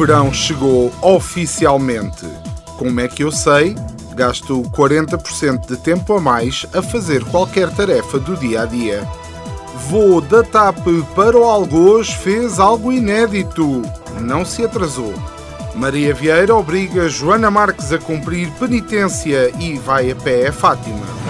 verão chegou oficialmente. Como é que eu sei? Gasto 40% de tempo a mais a fazer qualquer tarefa do dia a dia. Voo da TAP para o Algoz fez algo inédito. Não se atrasou. Maria Vieira obriga Joana Marques a cumprir penitência e vai a pé a Fátima.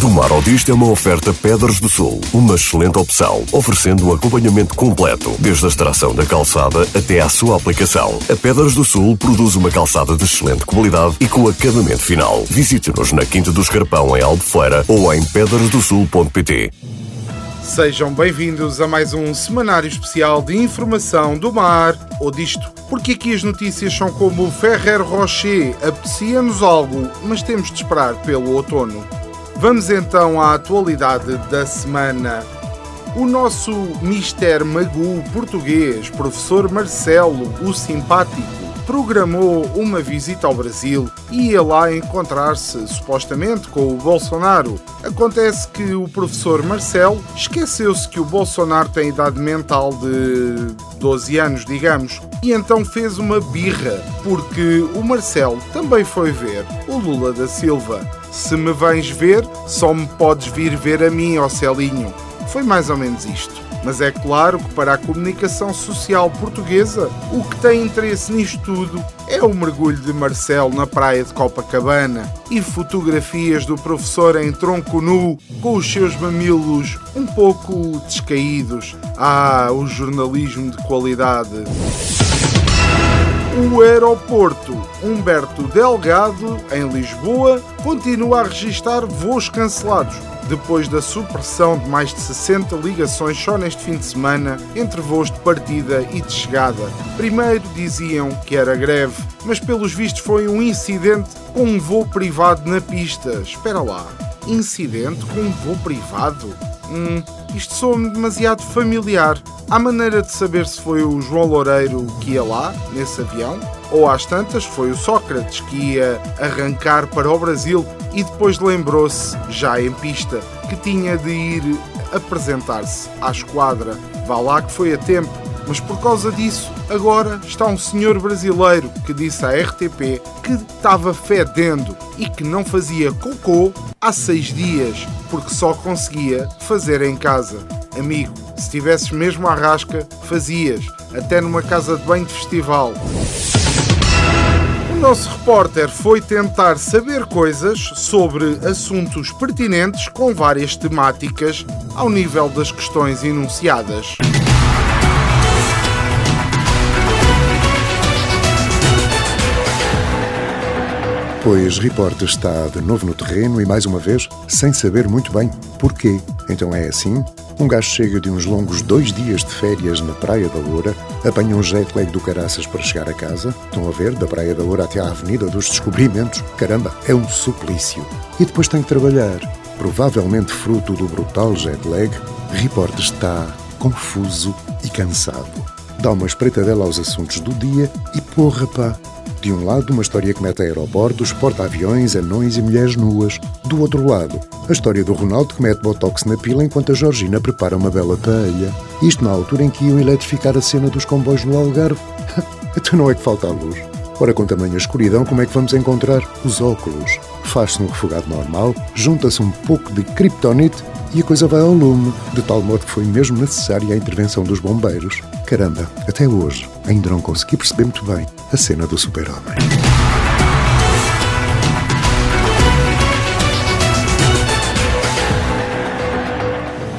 Do Mar ao Disto é uma oferta Pedras do Sul, uma excelente opção, oferecendo um acompanhamento completo, desde a extração da calçada até à sua aplicação. A Pedras do Sul produz uma calçada de excelente qualidade e com acabamento final. Visite-nos na Quinta do Escarpão, em Albufeira, ou em pedrasdosul.pt. Sejam bem-vindos a mais um semanário especial de informação do mar ou disto. Porque aqui as notícias são como Ferrer Rocher, aprecia-nos algo, mas temos de esperar pelo outono. Vamos então à atualidade da semana. O nosso Mister Magu português, professor Marcelo, o simpático, programou uma visita ao Brasil e ia lá encontrar-se supostamente com o Bolsonaro. Acontece que o professor Marcelo esqueceu-se que o Bolsonaro tem idade mental de 12 anos, digamos, e então fez uma birra, porque o Marcelo também foi ver o Lula da Silva. Se me vens ver, só me podes vir ver a mim, ó Celinho. Foi mais ou menos isto. Mas é claro que para a comunicação social portuguesa, o que tem interesse nisto tudo é o mergulho de Marcelo na praia de Copacabana e fotografias do professor em tronco nu com os seus mamilos um pouco descaídos. Ah, o jornalismo de qualidade. O aeroporto Humberto Delgado, em Lisboa, continua a registrar voos cancelados, depois da supressão de mais de 60 ligações só neste fim de semana entre voos de partida e de chegada. Primeiro diziam que era greve, mas pelos vistos foi um incidente com um voo privado na pista. Espera lá, incidente com um voo privado? Hum, isto soa-me demasiado familiar. Há maneira de saber se foi o João Loureiro que ia lá, nesse avião? Ou às tantas foi o Sócrates que ia arrancar para o Brasil e depois lembrou-se, já em pista, que tinha de ir apresentar-se à esquadra. Vá lá que foi a tempo, mas por causa disso, agora está um senhor brasileiro que disse à RTP que estava fedendo e que não fazia cocô há seis dias porque só conseguia fazer em casa. Amigo, se tivesses mesmo à rasca, fazias, até numa casa de banho de festival. Nosso repórter foi tentar saber coisas sobre assuntos pertinentes com várias temáticas ao nível das questões enunciadas. Pois Reporter está de novo no terreno e mais uma vez sem saber muito bem porquê. Então é assim? Um gajo chega de uns longos dois dias de férias na Praia da Loura, apanha um jet lag do caraças para chegar a casa. Estão a ver, da Praia da Loura até à Avenida dos Descobrimentos. Caramba, é um suplício. E depois tem que trabalhar. Provavelmente fruto do brutal jet lag, Reporter está confuso e cansado. Dá uma espreitadela aos assuntos do dia e porra pá, de um lado, uma história que mete aeroportos, porta-aviões, anões e mulheres nuas. Do outro lado, a história do Ronaldo que mete botox na pila enquanto a Georgina prepara uma bela paella. Isto na altura em que iam eletrificar a cena dos comboios no Algarve. então não é que falta a luz. Ora, com tamanha escuridão, como é que vamos encontrar os óculos? Faz-se um refogado normal, junta-se um pouco de kryptonite e a coisa vai ao lume, de tal modo que foi mesmo necessária a intervenção dos bombeiros. Caramba, até hoje ainda não consegui perceber muito bem a cena do super-homem.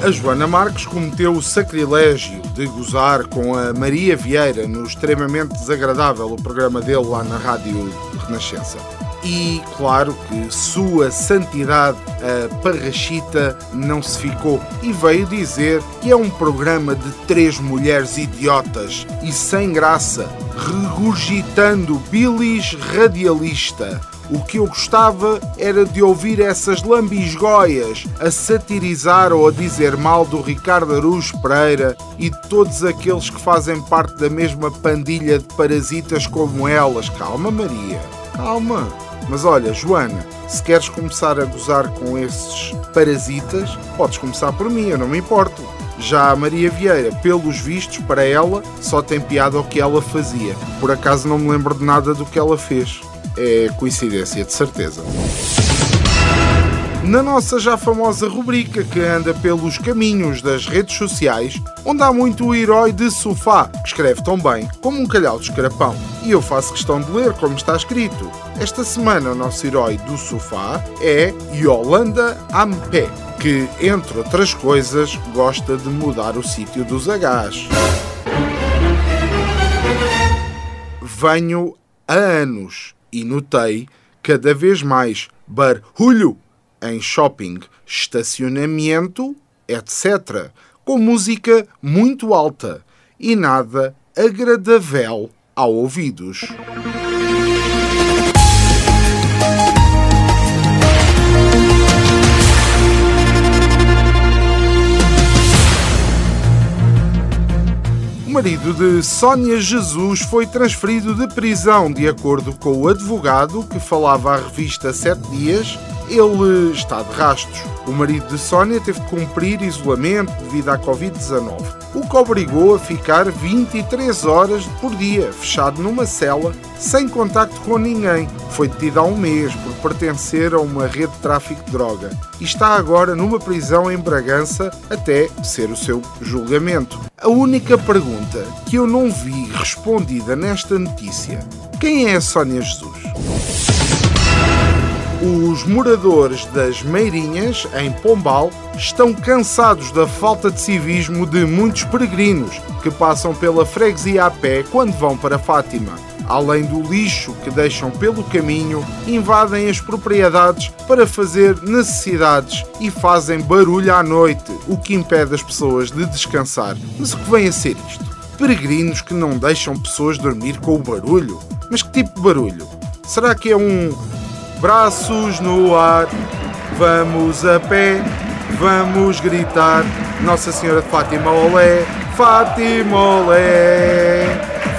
A Joana Marques cometeu o sacrilégio de gozar com a Maria Vieira no extremamente desagradável o programa dele lá na Rádio Renascença e claro que sua santidade a Parrachita não se ficou e veio dizer que é um programa de três mulheres idiotas e sem graça, regurgitando bilis radialista. O que eu gostava era de ouvir essas lambisgoias a satirizar ou a dizer mal do Ricardo Araújo Pereira e de todos aqueles que fazem parte da mesma pandilha de parasitas como elas. Calma, Maria, calma. Mas olha, Joana, se queres começar a gozar com esses parasitas, podes começar por mim, eu não me importo. Já a Maria Vieira, pelos vistos, para ela, só tem piada o que ela fazia. Por acaso não me lembro de nada do que ela fez. É coincidência, de certeza. Na nossa já famosa rubrica que anda pelos caminhos das redes sociais, onde há muito o herói de sofá, que escreve tão bem como um calhau de escarapão. E eu faço questão de ler como está escrito. Esta semana o nosso herói do sofá é Yolanda Ampé, que, entre outras coisas, gosta de mudar o sítio dos Hs. Venho há anos e notei cada vez mais barulho em shopping, estacionamento, etc., com música muito alta e nada agradável ao ouvidos. Marido de Sónia Jesus foi transferido de prisão, de acordo com o advogado que falava à revista Sete Dias ele está de rastros. O marido de Sónia teve de cumprir isolamento devido à Covid-19, o que obrigou a ficar 23 horas por dia, fechado numa cela, sem contacto com ninguém. Foi detido há um mês por pertencer a uma rede de tráfico de droga e está agora numa prisão em Bragança até ser o seu julgamento. A única pergunta que eu não vi respondida nesta notícia: quem é a Sónia Jesus? Os moradores das Meirinhas, em Pombal, estão cansados da falta de civismo de muitos peregrinos que passam pela freguesia a pé quando vão para Fátima. Além do lixo que deixam pelo caminho, invadem as propriedades para fazer necessidades e fazem barulho à noite, o que impede as pessoas de descansar. Mas o que vem a ser isto? Peregrinos que não deixam pessoas dormir com o barulho? Mas que tipo de barulho? Será que é um braços no ar, vamos a pé, vamos gritar Nossa Senhora de Fátima Olé, Fátima Olé,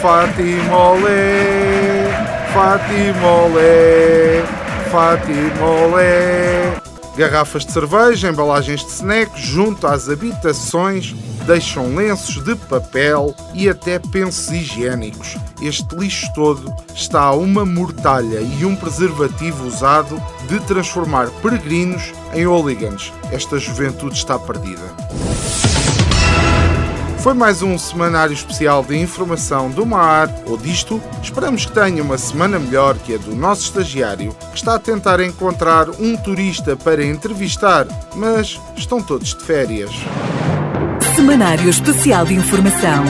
Fátima Olé, Fátima Olé, Fátima Olé. Garrafas de cerveja, embalagens de snacks junto às habitações deixam lenços de papel e até pensos higiênicos. Este lixo todo está a uma mortalha e um preservativo usado de transformar peregrinos em hooligans. Esta juventude está perdida. Foi mais um semanário especial de informação do mar ou disto. Esperamos que tenha uma semana melhor que a do nosso estagiário, que está a tentar encontrar um turista para entrevistar, mas estão todos de férias. Semanário Especial de Informação.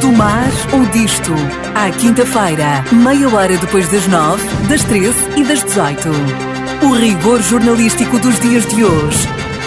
Do mar ou disto. À quinta-feira, meia hora depois das nove, das treze e das dezoito. O rigor jornalístico dos dias de hoje.